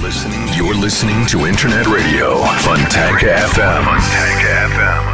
listening, you're listening to Internet Radio Fontanka FM. Fontanka FM.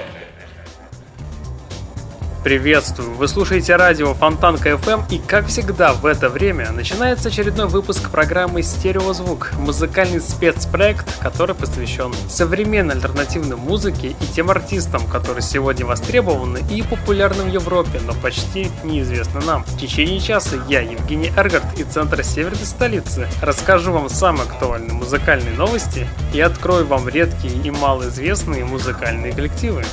Приветствую! Вы слушаете радио Фонтанка FM и, как всегда, в это время начинается очередной выпуск программы «Стереозвук» – музыкальный спецпроект, который посвящен современной альтернативной музыке и тем артистам, которые сегодня востребованы и популярны в Европе, но почти неизвестны нам. В течение часа я, Евгений Эргард и Центр Северной столицы, расскажу вам самые актуальные музыкальные новости и открою вам редкие и малоизвестные музыкальные коллективы.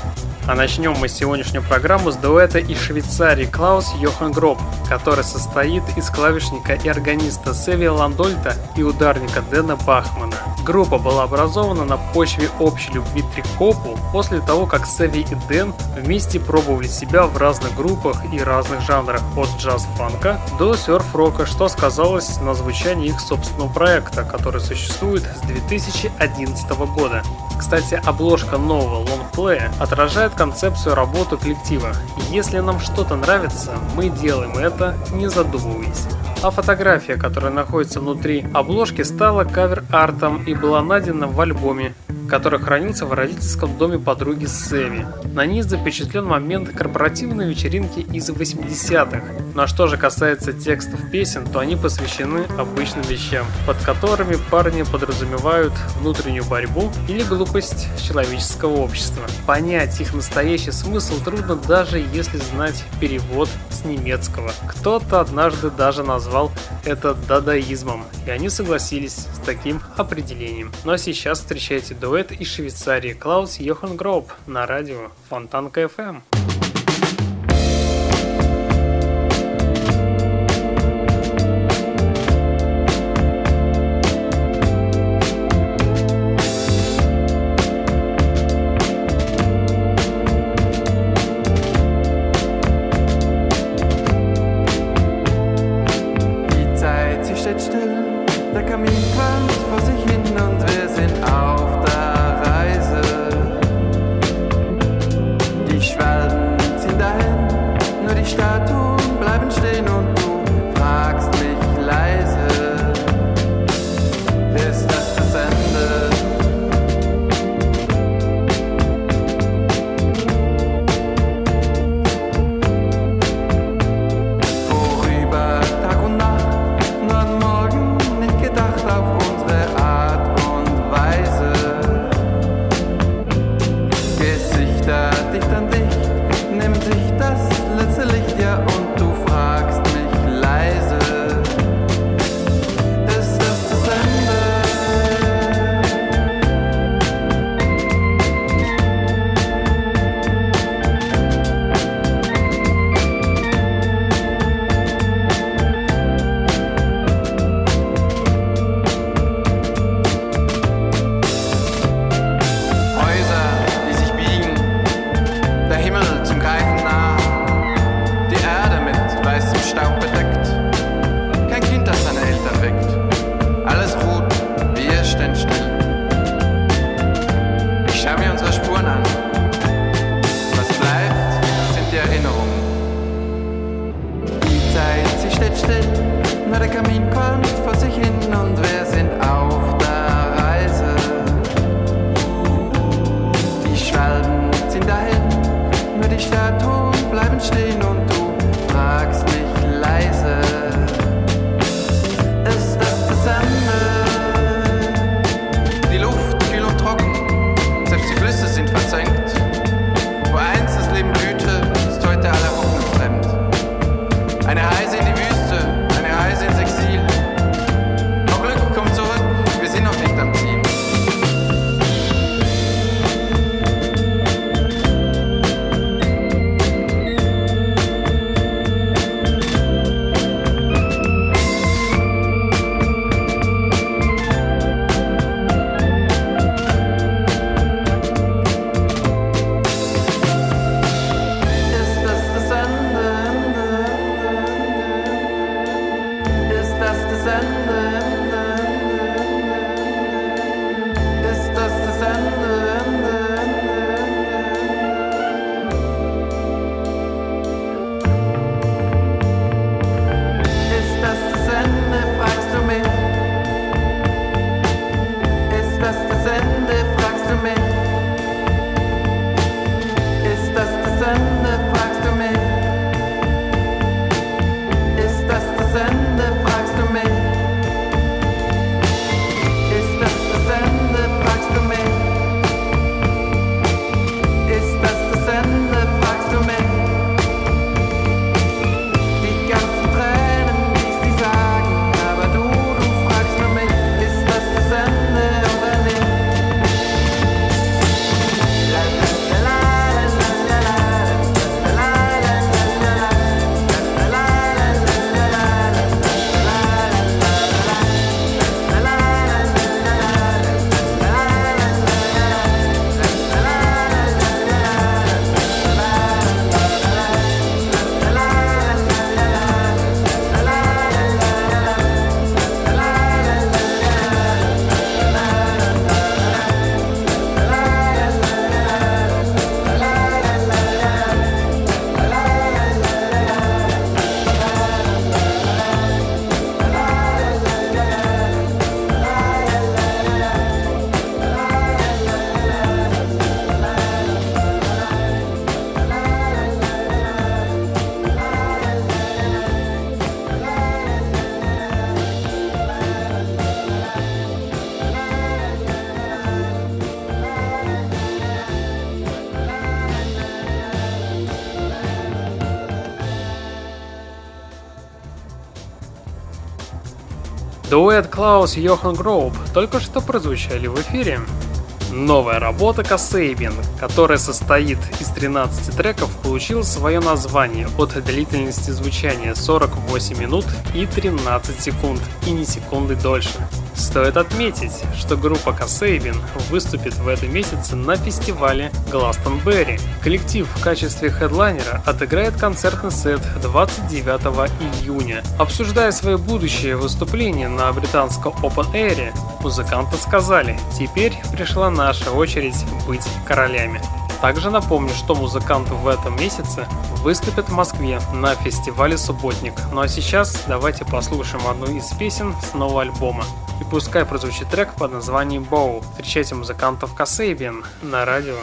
А начнем мы сегодняшнюю программу с дуэта из Швейцарии Клаус Йохан Гроб, который состоит из клавишника и органиста Севи Ландольта и ударника Дэна Бахмана. Группа была образована на почве общей любви трип-хопу после того, как Севи и Дэн вместе пробовали себя в разных группах и разных жанрах от джаз-фанка до серф-рока, что сказалось на звучании их собственного проекта, который существует с 2011 года. Кстати, обложка нового лонгплея отражает концепцию работы коллектива. Если нам что-то нравится, мы делаем это, не задумываясь. А фотография, которая находится внутри обложки, стала кавер-артом и была найдена в альбоме, который хранился в родительском доме подруги Сэви. На ней запечатлен момент корпоративной вечеринки из 80-х. Ну а что же касается текстов песен, то они посвящены обычным вещам, под которыми парни подразумевают внутреннюю борьбу или глупость человеческого общества. Понять их настоящий смысл трудно даже если знать перевод с немецкого. Кто-то однажды даже назвал это дадаизмом, и они согласились с таким определением. Ну а сейчас встречайте дуэт из Швейцарии Клаус Йохан Гроб на радио Фонтанка FM. Клаус Йохан Гроуб только что прозвучали в эфире. Новая работа Касейбин, которая состоит из 13 треков, получила свое название от длительности звучания 48 минут и 13 секунд, и не секунды дольше. Стоит отметить, что группа Касейбин выступит в этом месяце на фестивале Гластонберри. Коллектив в качестве хедлайнера отыграет концертный сет 29 июня. Обсуждая свое будущее выступление на британском Open Air, музыканты сказали, теперь пришла наша очередь быть королями. Также напомню, что музыканты в этом месяце выступят в Москве на фестивале «Субботник». Ну а сейчас давайте послушаем одну из песен с нового альбома. И пускай прозвучит трек под названием «Боу». Встречайте музыкантов Касейбин на радио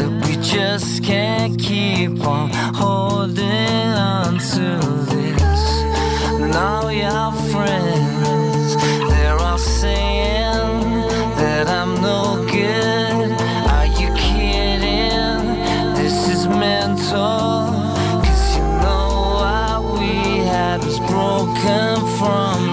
that we just can't keep on holding on to this. Now your friends, that I'm no good. Are you kidding? This is mental. Cause you know what we had was broken from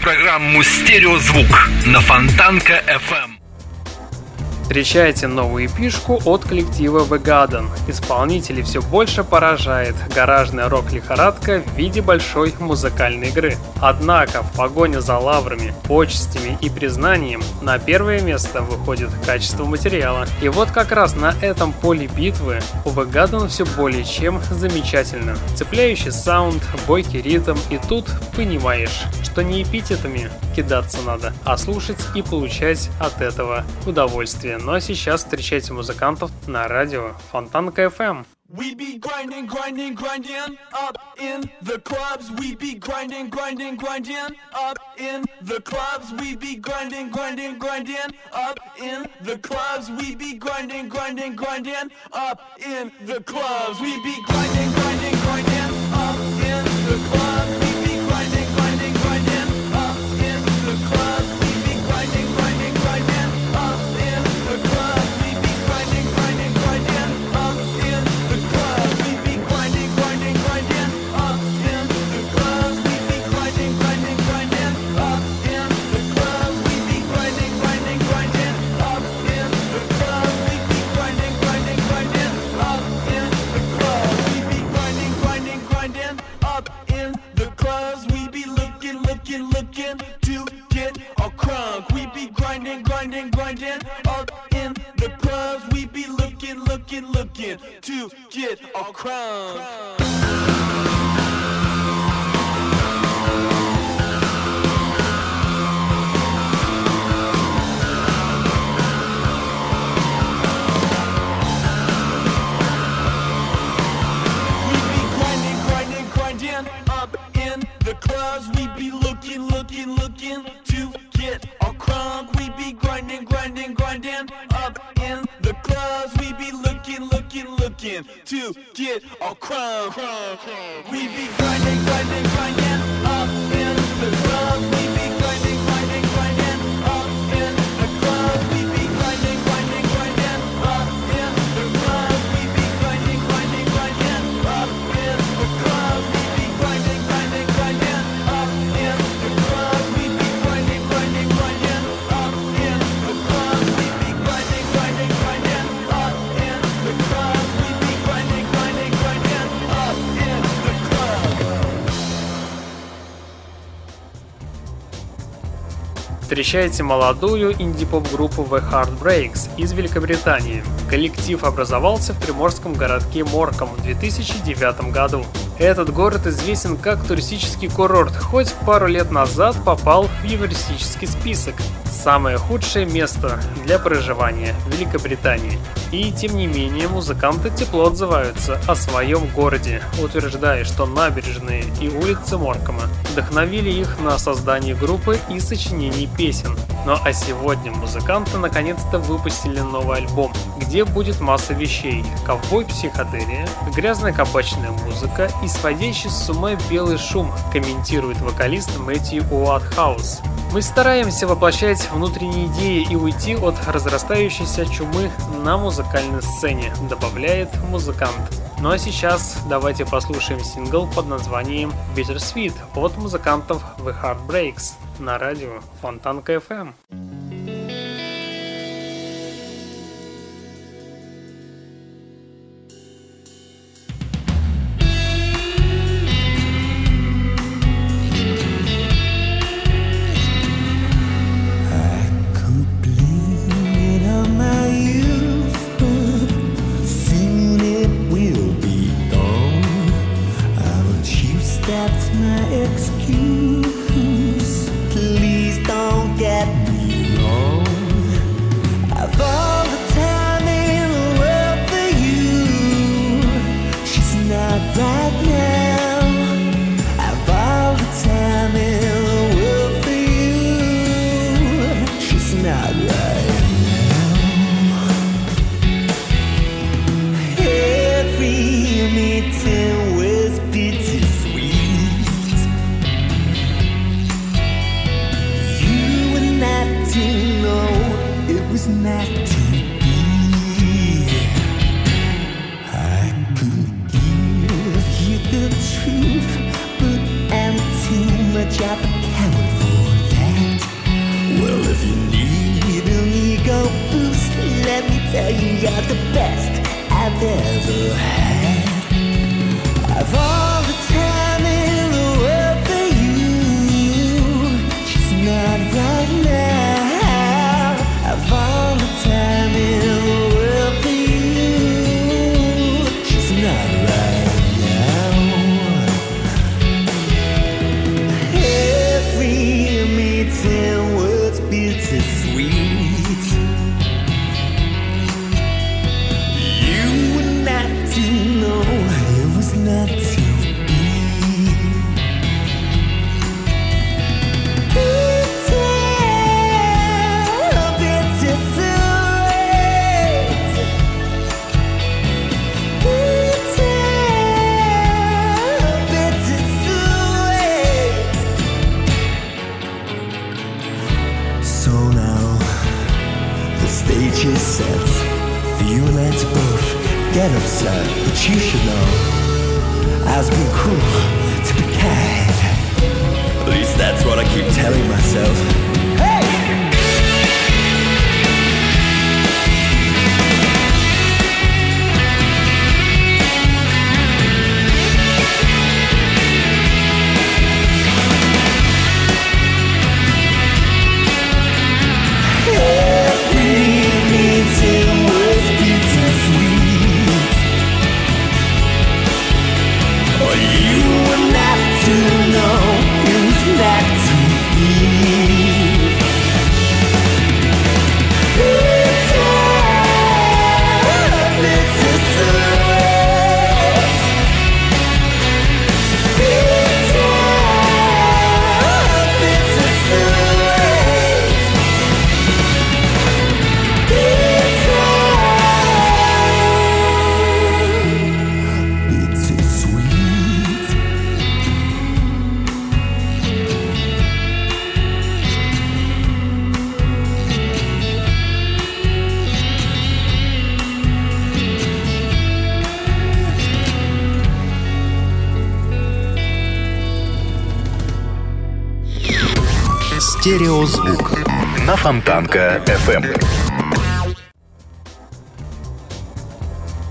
программу «Стереозвук» на Фонтанка FM. Встречайте новую эпишку от коллектива The Garden. Исполнителей все больше поражает гаражная рок-лихорадка в виде большой музыкальной игры. Однако в погоне за лаврами, почестями и признанием на первое место выходит качество материала. И вот как раз на этом поле битвы у The Garden все более чем замечательно. Цепляющий саунд, бойкий ритм и тут понимаешь, что не эпитетами, кидаться надо, а слушать и получать от этого удовольствие. Ну а сейчас встречайте музыкантов на радио Фонтанка FM. We be grinding, grinding, grinding up in the clubs. We be grinding, grinding, grinding up in the clubs. We be grinding, grinding, grinding up in the clubs. We be grinding, grinding, grinding up in the clubs. We be grinding, grinding, grinding встречаете молодую инди-поп-группу The Heartbreaks из Великобритании. Коллектив образовался в приморском городке Морком в 2009 году. Этот город известен как туристический курорт, хоть пару лет назад попал в евристический список. Самое худшее место для проживания Великобритании. И тем не менее музыканты тепло отзываются о своем городе, утверждая, что набережные и улицы Моркома вдохновили их на создание группы и сочинение песен. Ну а сегодня музыканты наконец-то выпустили новый альбом, где будет масса вещей. Ковбой психоделия, грязная кабачная музыка и сводящий с ума белый шум, комментирует вокалист Мэтью Уатхаус. Мы стараемся воплощать внутренние идеи и уйти от разрастающейся чумы на музыкальной сцене, добавляет музыкант. Ну а сейчас давайте послушаем сингл под названием Bittersweet от музыкантов The Heartbreaks на радио Фонтанка FM. shop coward for that. Well, if you need an ego boost, let me tell you, you're the best I've ever had. Фонтанка FM.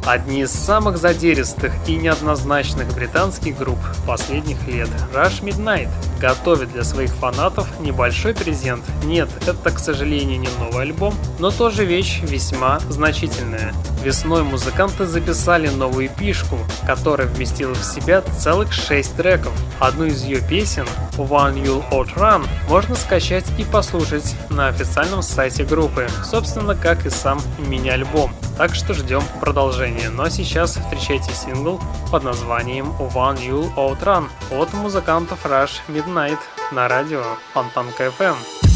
Одни из самых задиристых и неоднозначных британских групп последних лет Rush Midnight готовит для своих фанатов небольшой презент. Нет, это, к сожалению, не новый альбом, но тоже вещь весьма значительная. Весной музыканты записали новую пишку, которая вместила в себя целых 6 треков. Одну из ее песен, One You'll Outrun, можно скачать и послушать на официальном сайте группы, собственно, как и сам мини-альбом. Так что ждем продолжения. Но сейчас встречайте сингл под названием One You'll Outrun от музыкантов Rush Midnight на радио Фонтанка FM.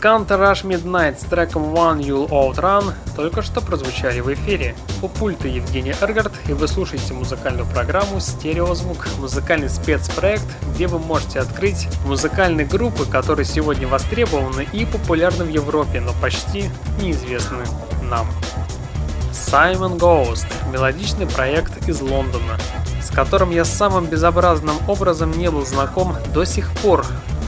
Музыканты Rush Midnight с треком One You'll Outrun только что прозвучали в эфире. У пульта Евгений Эргард, и вы слушаете музыкальную программу «Стереозвук» – музыкальный спецпроект, где вы можете открыть музыкальные группы, которые сегодня востребованы и популярны в Европе, но почти неизвестны нам. Simon Ghost – мелодичный проект из Лондона, с которым я самым безобразным образом не был знаком до сих пор,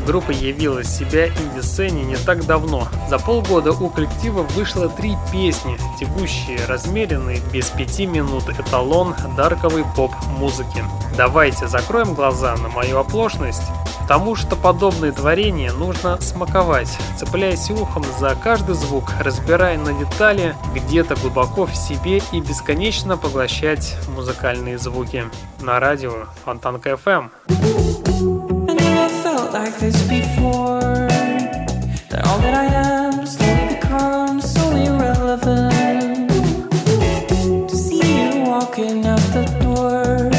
Группа явила себя инди-сцене не так давно. За полгода у коллектива вышло три песни, текущие, размеренные, без пяти минут эталон дарковой поп-музыки. Давайте закроем глаза на мою оплошность, потому что подобные творения нужно смаковать, цепляясь ухом за каждый звук, разбирая на детали где-то глубоко в себе и бесконечно поглощать музыкальные звуки. На радио Фонтанка FM like this before. That all that I am slowly becomes so irrelevant. To see you walking out the door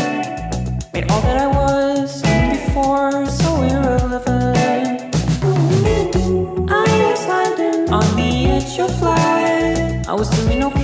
made all that I was before so irrelevant. I was landing on the edge of life. I was doing okay,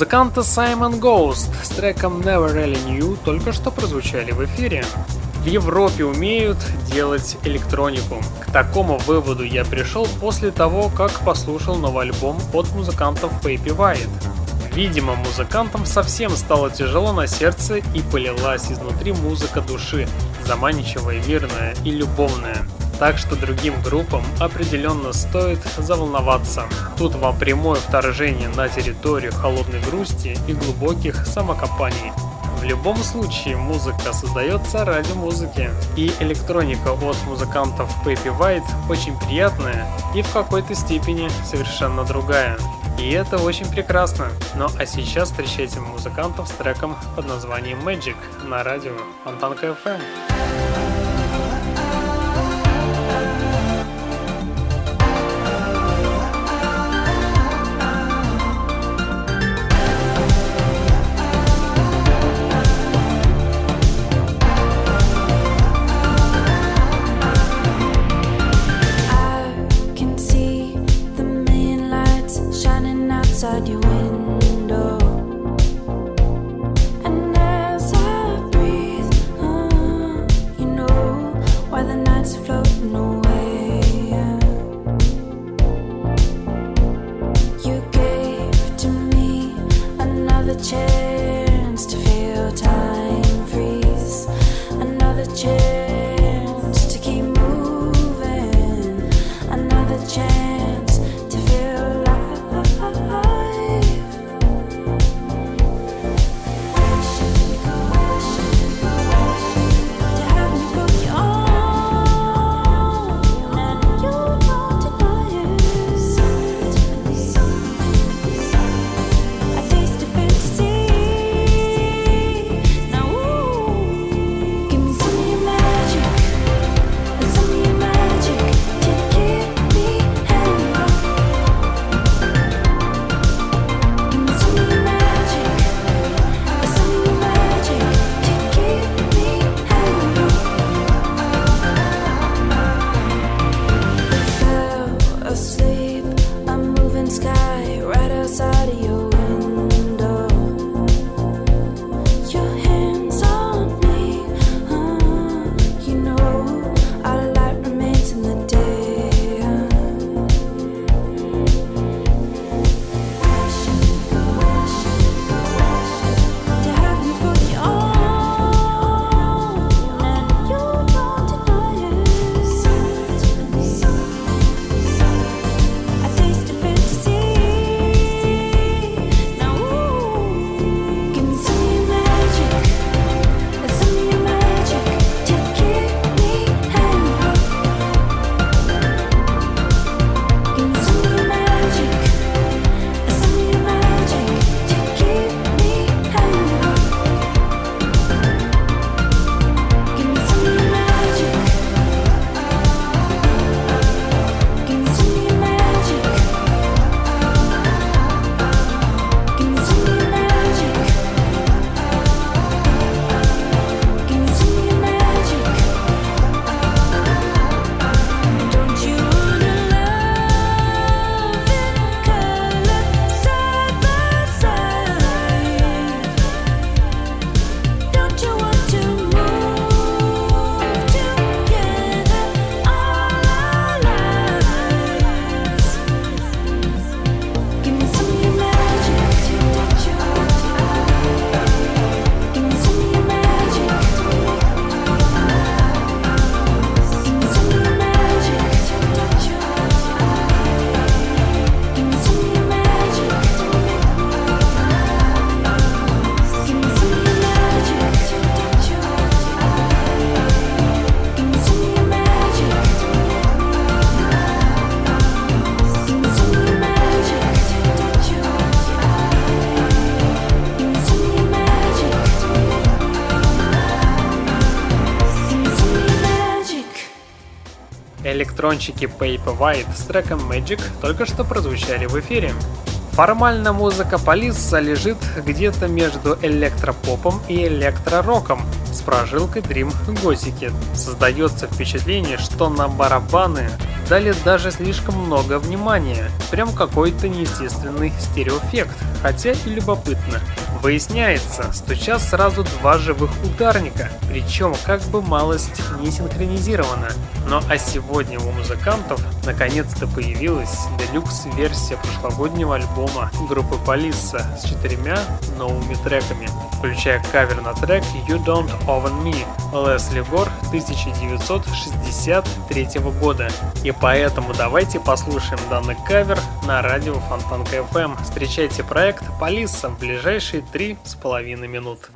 Музыканты Simon Ghost с треком Never Really Knew только что прозвучали в эфире. В Европе умеют делать электронику. К такому выводу я пришел после того, как послушал новый альбом от музыкантов Baby White. Видимо, музыкантам совсем стало тяжело на сердце и полилась изнутри музыка души, заманчивая, мирная и любовная. Так что другим группам определенно стоит заволноваться. Тут вам прямое вторжение на территорию холодной грусти и глубоких самокопаний. В любом случае, музыка создается ради музыки. И электроника от музыкантов Baby White очень приятная и в какой-то степени совершенно другая. И это очень прекрасно. Ну а сейчас встречайте музыкантов с треком под названием Magic на радио Фонтанка FM. Электрончики Paper White с треком Magic только что прозвучали в эфире. Формально музыка Полиса лежит где-то между электропопом и электророком с прожилкой Dream Готики. Создается впечатление, что на барабаны дали даже слишком много внимания. Прям какой-то неестественный стереоэффект, хотя и любопытно. Выясняется, стучат сразу два живых ударника, причем как бы малость не синхронизирована. Ну а сегодня у музыкантов наконец-то появилась делюкс-версия прошлогоднего альбома группы Полиса с четырьмя новыми треками, включая кавер на трек You Don't Own Me Лесли Гор 1963 года. И поэтому давайте послушаем данный кавер на радио Фонтанка FM. Встречайте проект Полиса в ближайшие три с половиной минут.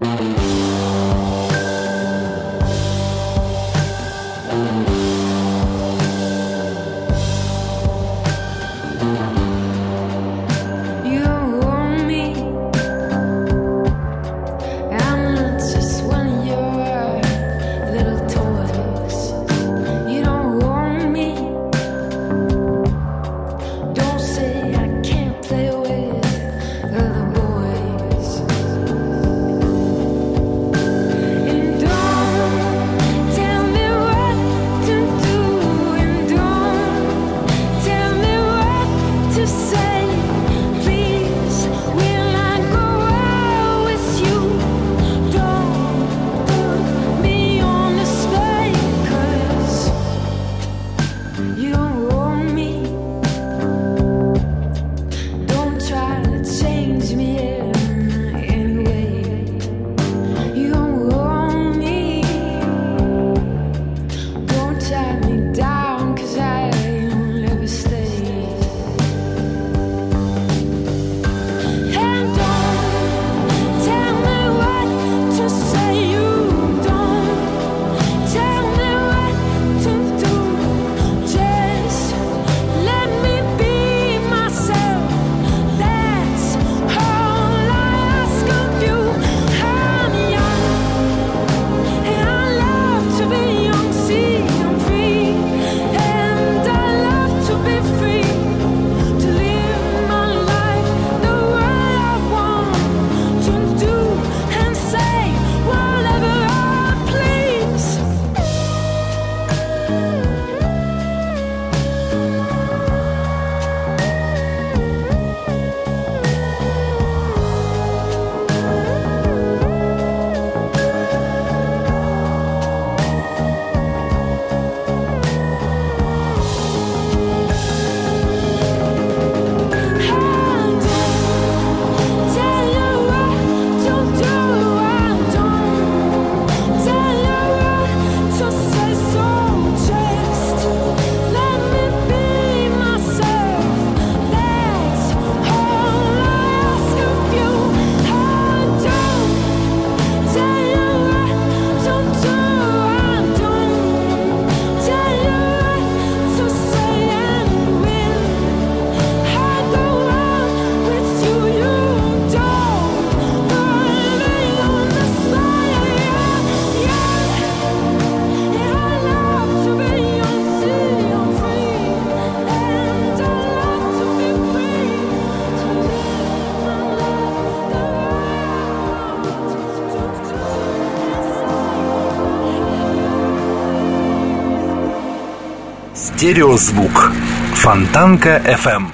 Стереозвук. Фонтанка FM.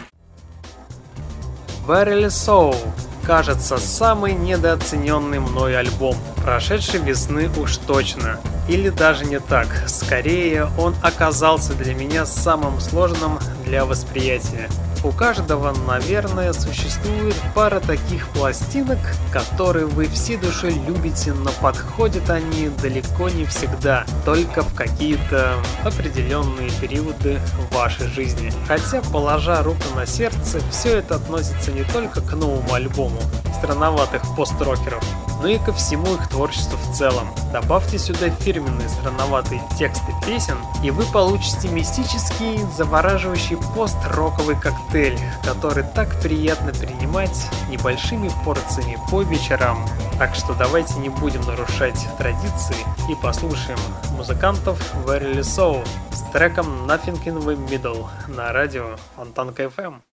Barely So. Кажется, самый недооцененный мной альбом. Прошедшей весны уж точно. Или даже не так. Скорее, он оказался для меня самым сложным для восприятия. У каждого, наверное, существует пара таких пластинок, которые вы всей душой любите, но подходят они далеко не всегда, только в какие-то определенные периоды вашей жизни. Хотя, положа руку на сердце, все это относится не только к новому альбому странноватых пост-рокеров, но и ко всему их творчеству в целом. Добавьте сюда фирменные странноватые тексты песен, и вы получите мистический, завораживающий пост-роковый коктейль, который так приятно принимать небольшими порциями по вечерам. Так что давайте не будем нарушать традиции и послушаем музыкантов Verily So с треком Nothing in the Middle на радио Фонтанка FM.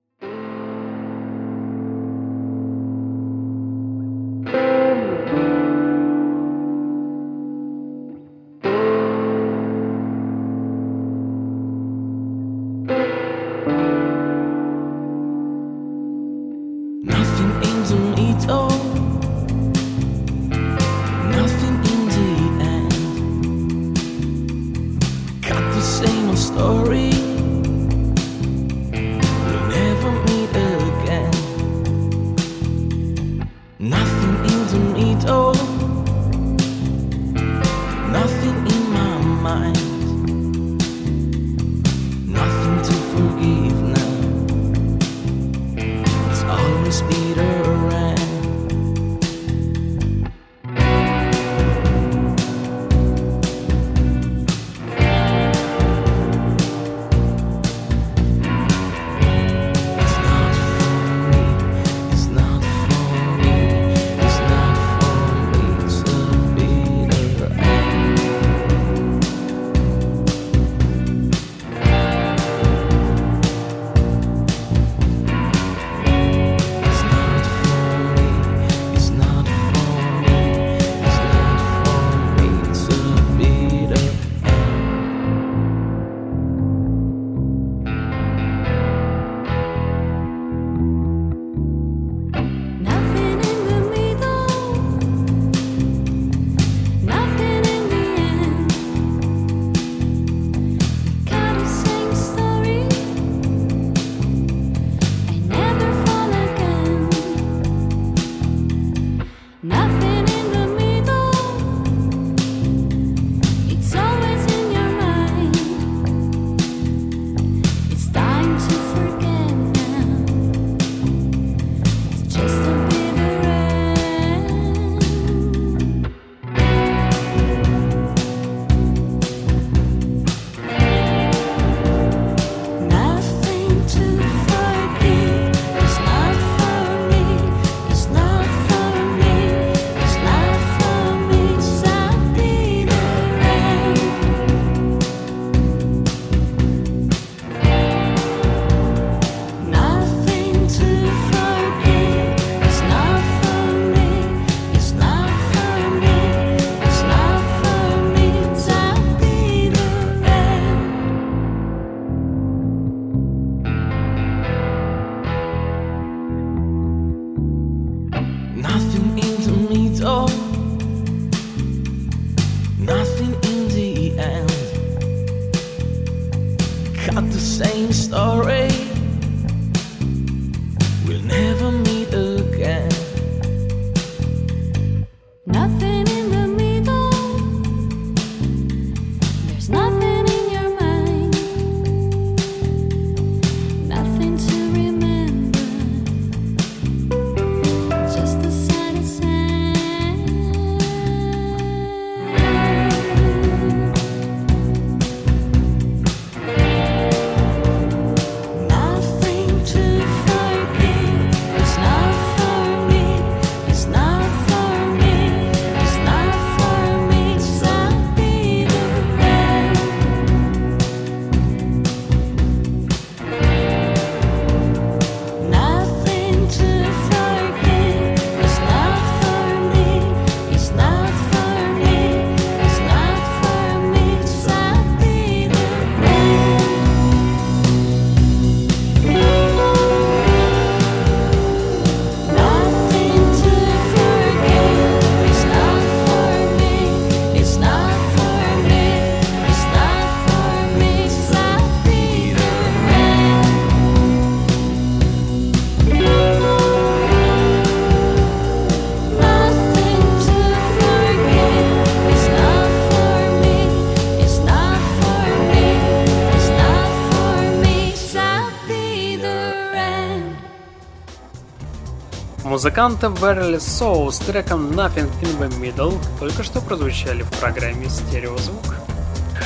Музыканты Barrel Soul с треком Nothing in the Middle только что прозвучали в программе «Стереозвук».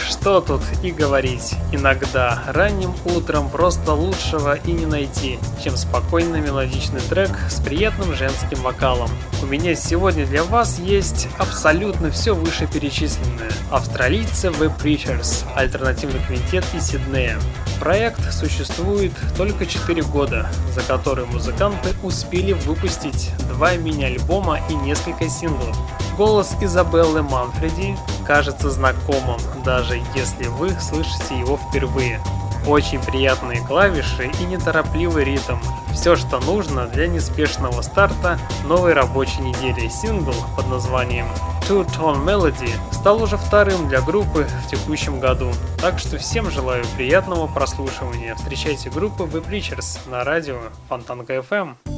Что тут и говорить, иногда ранним утром просто лучшего и не найти, чем спокойный мелодичный трек с приятным женским вокалом. У меня сегодня для вас есть абсолютно все вышеперечисленное. Австралийцы The Preachers, альтернативный квинтет из Сиднея. Проект существует только 4 года, за которые музыканты успели выпустить два мини-альбома и несколько синглов. Голос Изабеллы Манфреди кажется знакомым, даже если вы слышите его впервые. Очень приятные клавиши и неторопливый ритм. Все, что нужно для неспешного старта новой рабочей недели. Сингл под названием Two Tone Melody стал уже вторым для группы в текущем году. Так что всем желаю приятного прослушивания. Встречайте группу The Preachers на радио Фонтанка FM.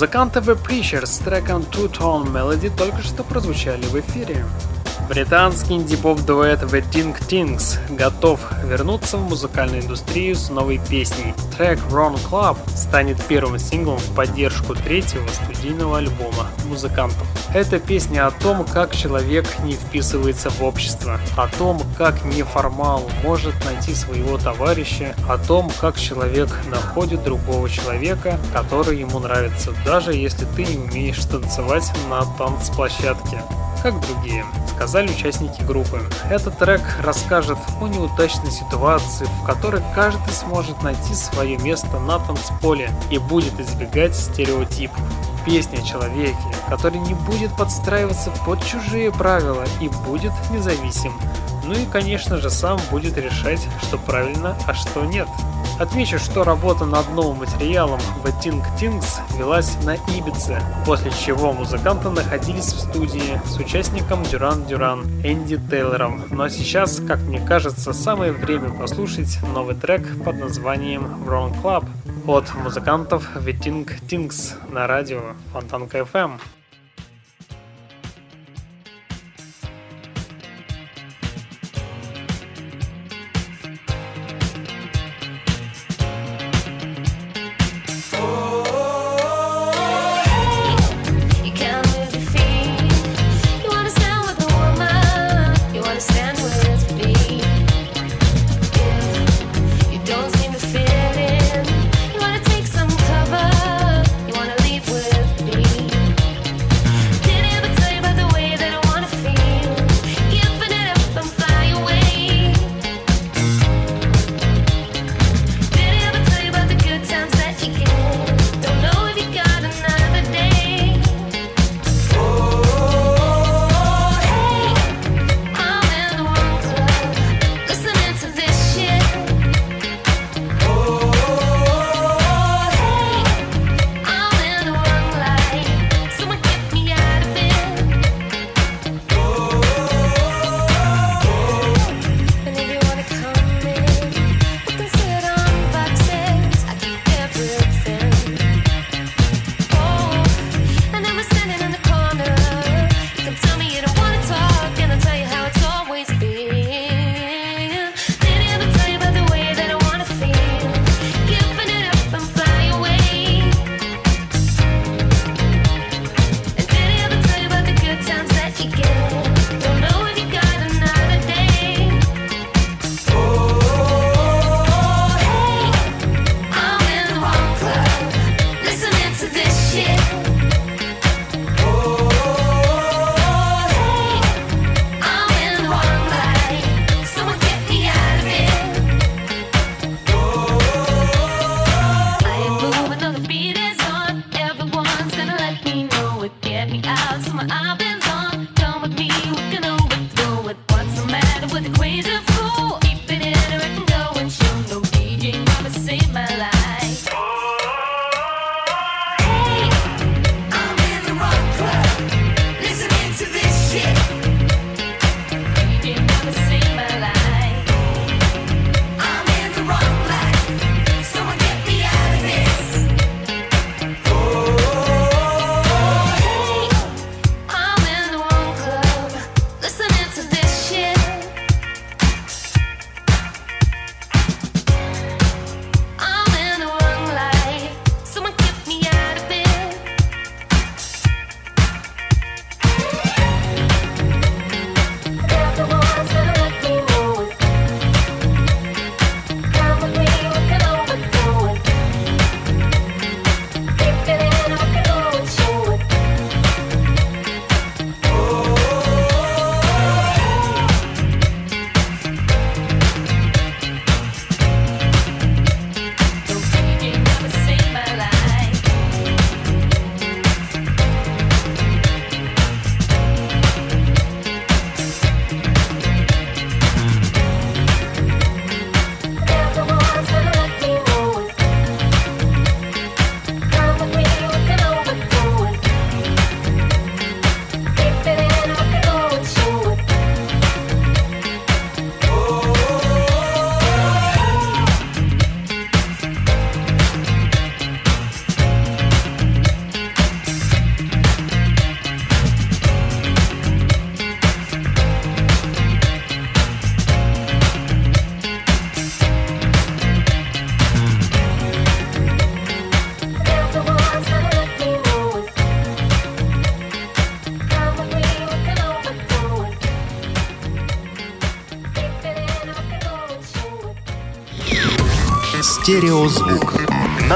Музыканты The Preachers с треком Two Tone Melody только что прозвучали в эфире. Британский инди-поп-дуэт The Ting Tings готов вернуться в музыкальную индустрию с новой песней. Трек Wrong Club станет первым синглом в поддержку третьего студийного альбома музыкантов. Эта песня о том, как человек не вписывается в общество, о том, как неформал может найти своего товарища, о том, как человек находит другого человека, который ему нравится, даже если ты не умеешь танцевать на танцплощадке как другие, сказали участники группы. Этот трек расскажет о неудачной ситуации, в которой каждый сможет найти свое место на танцполе и будет избегать стереотипов. Песня о человеке, который не будет подстраиваться под чужие правила и будет независим. Ну и, конечно же, сам будет решать, что правильно, а что нет. Отмечу, что работа над новым материалом The Ting Tings велась на Ибице, после чего музыканты находились в студии с участником Дюран Дюран Энди Тейлором. А сейчас, как мне кажется, самое время послушать новый трек под названием Wrong Club от музыкантов The Ting Tings на радио Фонтанка FM.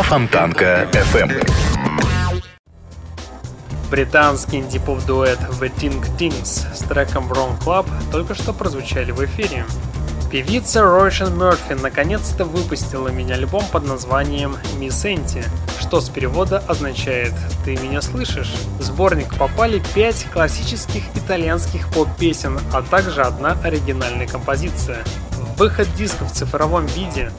Фонтанка FM. Британский инди-поп дуэт The Ting Tings с треком Wrong Club только что прозвучали в эфире. Певица Ройшен Мерфи наконец-то выпустила мини-альбом под названием «Мисс Энти», что с перевода означает «Ты меня слышишь?». В сборник попали пять классических итальянских поп-песен, а также одна оригинальная композиция. Выход диска в цифровом виде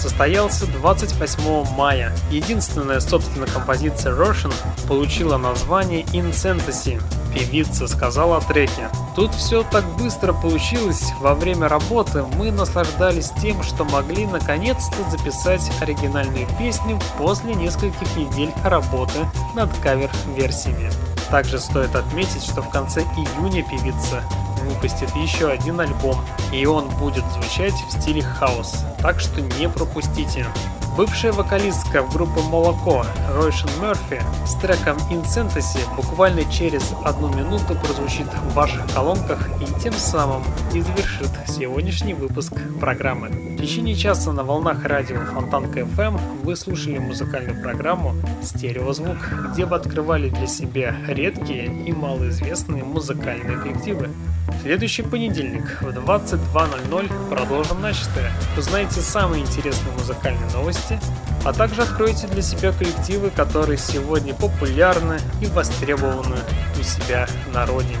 состоялся 28 мая. Единственная, собственно, композиция Рошин получила название In Fantasy. Певица сказала о треке. Тут все так быстро получилось. Во время работы мы наслаждались тем, что могли наконец-то записать оригинальную песню после нескольких недель работы над кавер-версиями. Также стоит отметить, что в конце июня певица выпустит еще один альбом, и он будет звучать в стиле хаос, так что не пропустите. Бывшая вокалистка в группе «Молоко» Ройшен Мерфи с треком «In Fantasy» буквально через одну минуту прозвучит в ваших колонках и тем самым и завершит сегодняшний выпуск программы. В течение часа на волнах радио Фонтанка FM вы слушали музыкальную программу «Стереозвук», где вы открывали для себя редкие и малоизвестные музыкальные коллективы. Следующий понедельник в 22.00 продолжим начатое. Узнаете самые интересные музыкальные новости, а также откроете для себя коллективы, которые сегодня популярны и востребованы у себя на родине.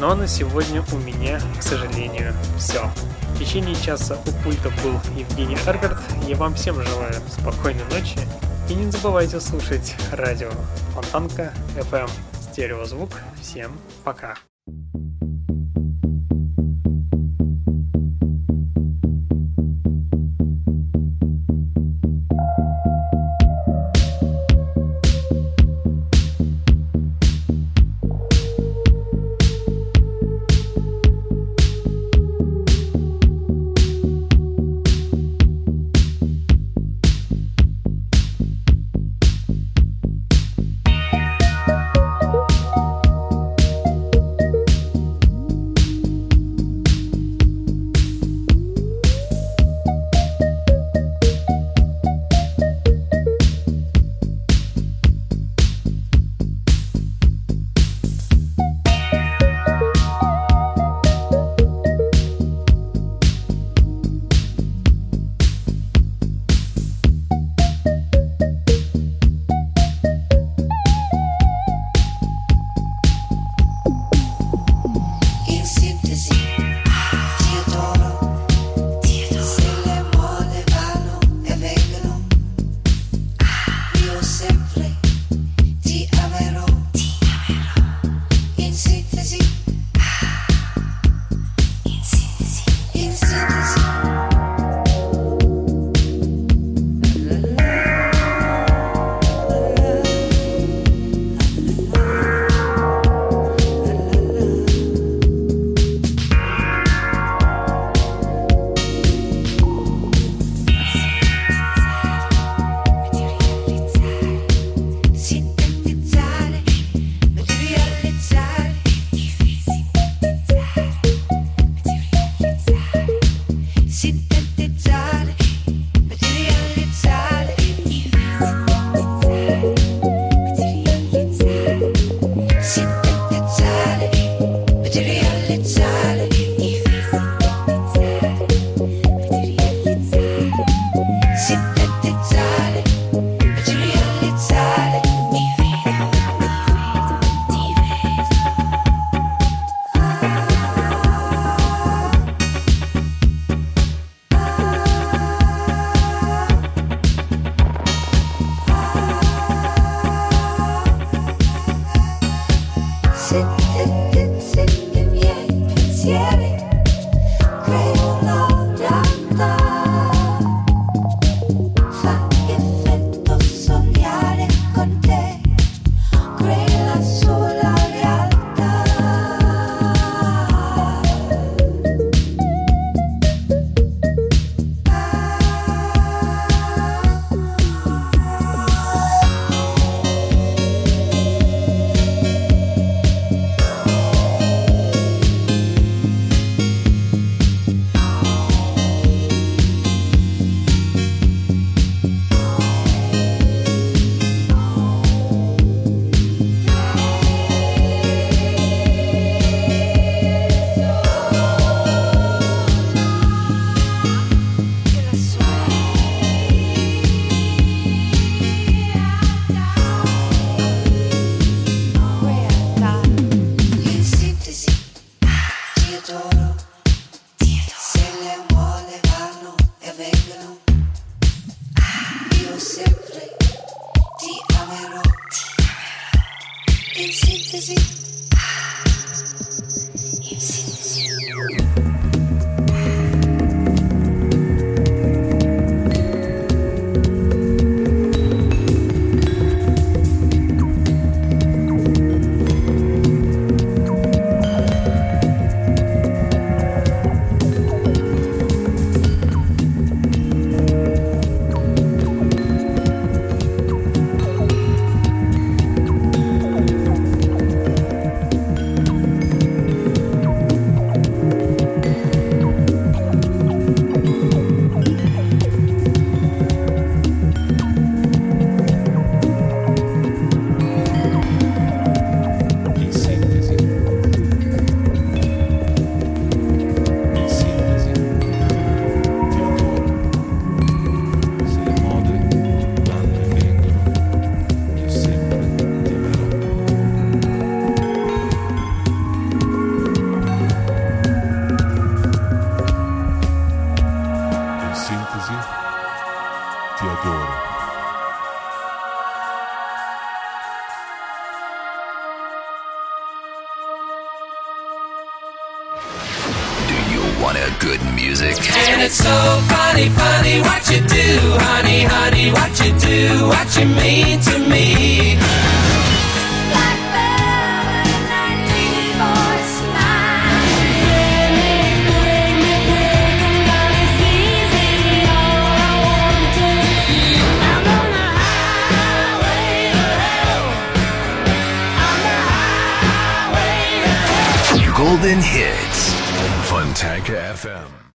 Ну а на сегодня у меня, к сожалению, все. В течение часа у пульта был Евгений Эргард. Я вам всем желаю спокойной ночи и не забывайте слушать радио Фонтанка FM Стереозвук. Всем пока.